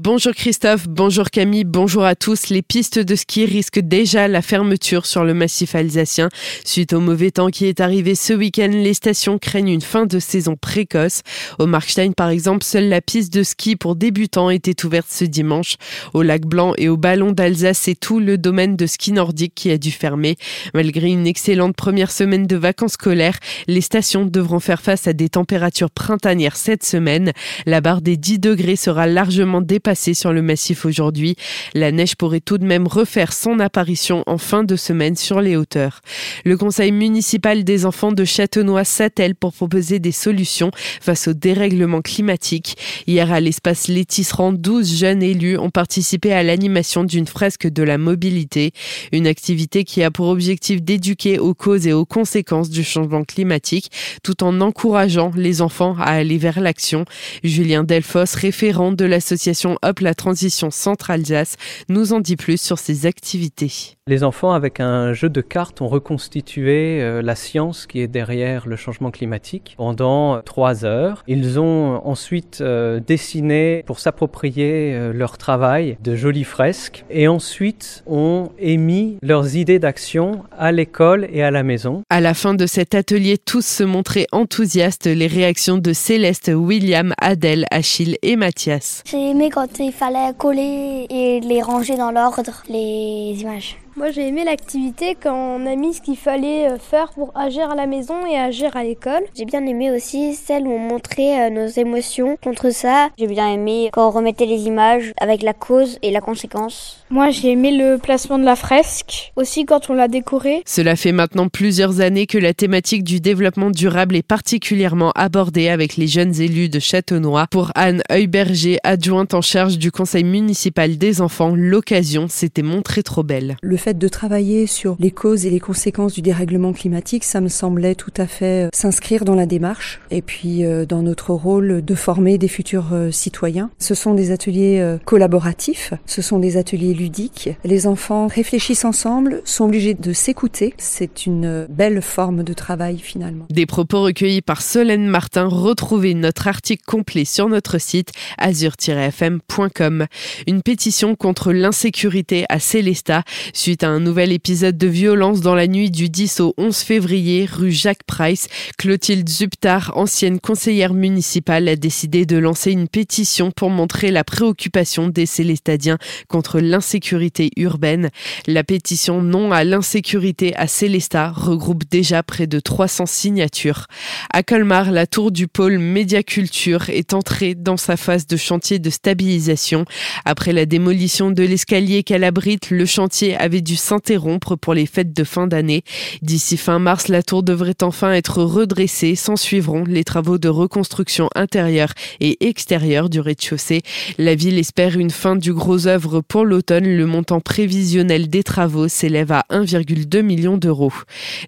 Bonjour Christophe, bonjour Camille, bonjour à tous. Les pistes de ski risquent déjà la fermeture sur le massif alsacien. Suite au mauvais temps qui est arrivé ce week-end, les stations craignent une fin de saison précoce. Au Markstein, par exemple, seule la piste de ski pour débutants était ouverte ce dimanche. Au lac Blanc et au ballon d'Alsace, c'est tout le domaine de ski nordique qui a dû fermer. Malgré une excellente première semaine de vacances scolaires, les stations devront faire face à des températures printanières cette semaine. La barre des 10 degrés sera largement dépassée sur le massif aujourd'hui. La neige pourrait tout de même refaire son apparition en fin de semaine sur les hauteurs. Le conseil municipal des enfants de Châtenois s'attelle pour proposer des solutions face au dérèglement climatique. Hier à l'espace Létisserand, 12 jeunes élus ont participé à l'animation d'une fresque de la mobilité, une activité qui a pour objectif d'éduquer aux causes et aux conséquences du changement climatique tout en encourageant les enfants à aller vers l'action. Julien Delfos, référent de l'association Hop la transition Centre-Alsace nous en dit plus sur ses activités. Les enfants, avec un jeu de cartes, ont reconstitué euh, la science qui est derrière le changement climatique pendant trois heures. Ils ont ensuite euh, dessiné pour s'approprier euh, leur travail de jolies fresques et ensuite ont émis leurs idées d'action à l'école et à la maison. À la fin de cet atelier, tous se montraient enthousiastes. Les réactions de Céleste, William, Adèle, Achille et Mathias. J'ai aimé il fallait coller et les ranger dans l'ordre, les images. Moi j'ai aimé l'activité quand on a mis ce qu'il fallait euh, faire pour agir à la maison et agir à l'école. J'ai bien aimé aussi celle où on montrait euh, nos émotions contre ça. J'ai bien aimé quand on remettait les images avec la cause et la conséquence. Moi j'ai aimé le placement de la fresque, aussi quand on l'a décorée. Cela fait maintenant plusieurs années que la thématique du développement durable est particulièrement abordée avec les jeunes élus de Châteaunois. Pour Anne Heuberger, adjointe en charge du conseil municipal des enfants, l'occasion s'était montrée trop belle de travailler sur les causes et les conséquences du dérèglement climatique, ça me semblait tout à fait euh, s'inscrire dans la démarche et puis euh, dans notre rôle de former des futurs euh, citoyens. Ce sont des ateliers collaboratifs, ce sont des ateliers ludiques. Les enfants réfléchissent ensemble, sont obligés de s'écouter. C'est une belle forme de travail finalement. Des propos recueillis par Solène Martin. Retrouvez notre article complet sur notre site azur-fm.com. Une pétition contre l'insécurité à Célesta suite un nouvel épisode de violence dans la nuit du 10 au 11 février, rue Jacques Price. Clotilde Zuptar, ancienne conseillère municipale, a décidé de lancer une pétition pour montrer la préoccupation des Célestadiens contre l'insécurité urbaine. La pétition Non à l'insécurité à Célestat regroupe déjà près de 300 signatures. À Colmar, la tour du pôle Médiaculture est entrée dans sa phase de chantier de stabilisation. Après la démolition de l'escalier qu'elle abrite, le chantier avait dû s'interrompre pour les fêtes de fin d'année. D'ici fin mars, la tour devrait enfin être redressée. S'en suivront les travaux de reconstruction intérieure et extérieure du rez-de-chaussée. La ville espère une fin du gros œuvre pour l'automne. Le montant prévisionnel des travaux s'élève à 1,2 million d'euros.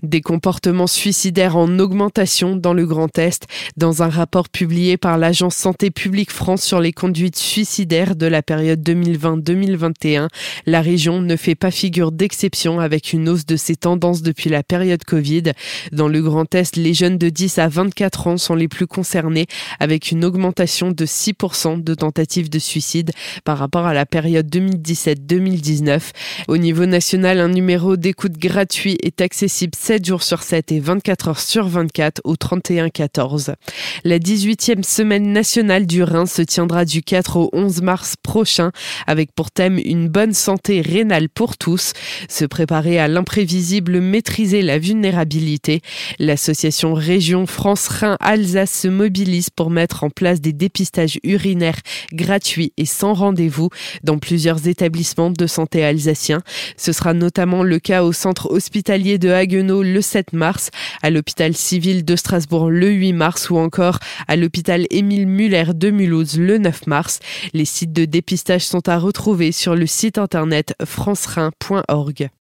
Des comportements suicidaires en augmentation dans le Grand Est. Dans un rapport publié par l'agence Santé publique France sur les conduites suicidaires de la période 2020-2021, la région ne fait pas figure d'exception avec une hausse de ces tendances depuis la période Covid. Dans le Grand Est, les jeunes de 10 à 24 ans sont les plus concernés avec une augmentation de 6% de tentatives de suicide par rapport à la période 2017-2019. Au niveau national, un numéro d'écoute gratuit est accessible 7 jours sur 7 et 24 heures sur 24 au 31 14. La 18e semaine nationale du Rhin se tiendra du 4 au 11 mars prochain avec pour thème une bonne santé rénale pour tous. Se préparer à l'imprévisible, maîtriser la vulnérabilité. L'association Région France-Rhin-Alsace se mobilise pour mettre en place des dépistages urinaires gratuits et sans rendez-vous dans plusieurs établissements de santé alsaciens. Ce sera notamment le cas au centre hospitalier de Haguenau le 7 mars, à l'hôpital civil de Strasbourg le 8 mars ou encore à l'hôpital Émile Muller de Mulhouse le 9 mars. Les sites de dépistage sont à retrouver sur le site internet france-rhin.org.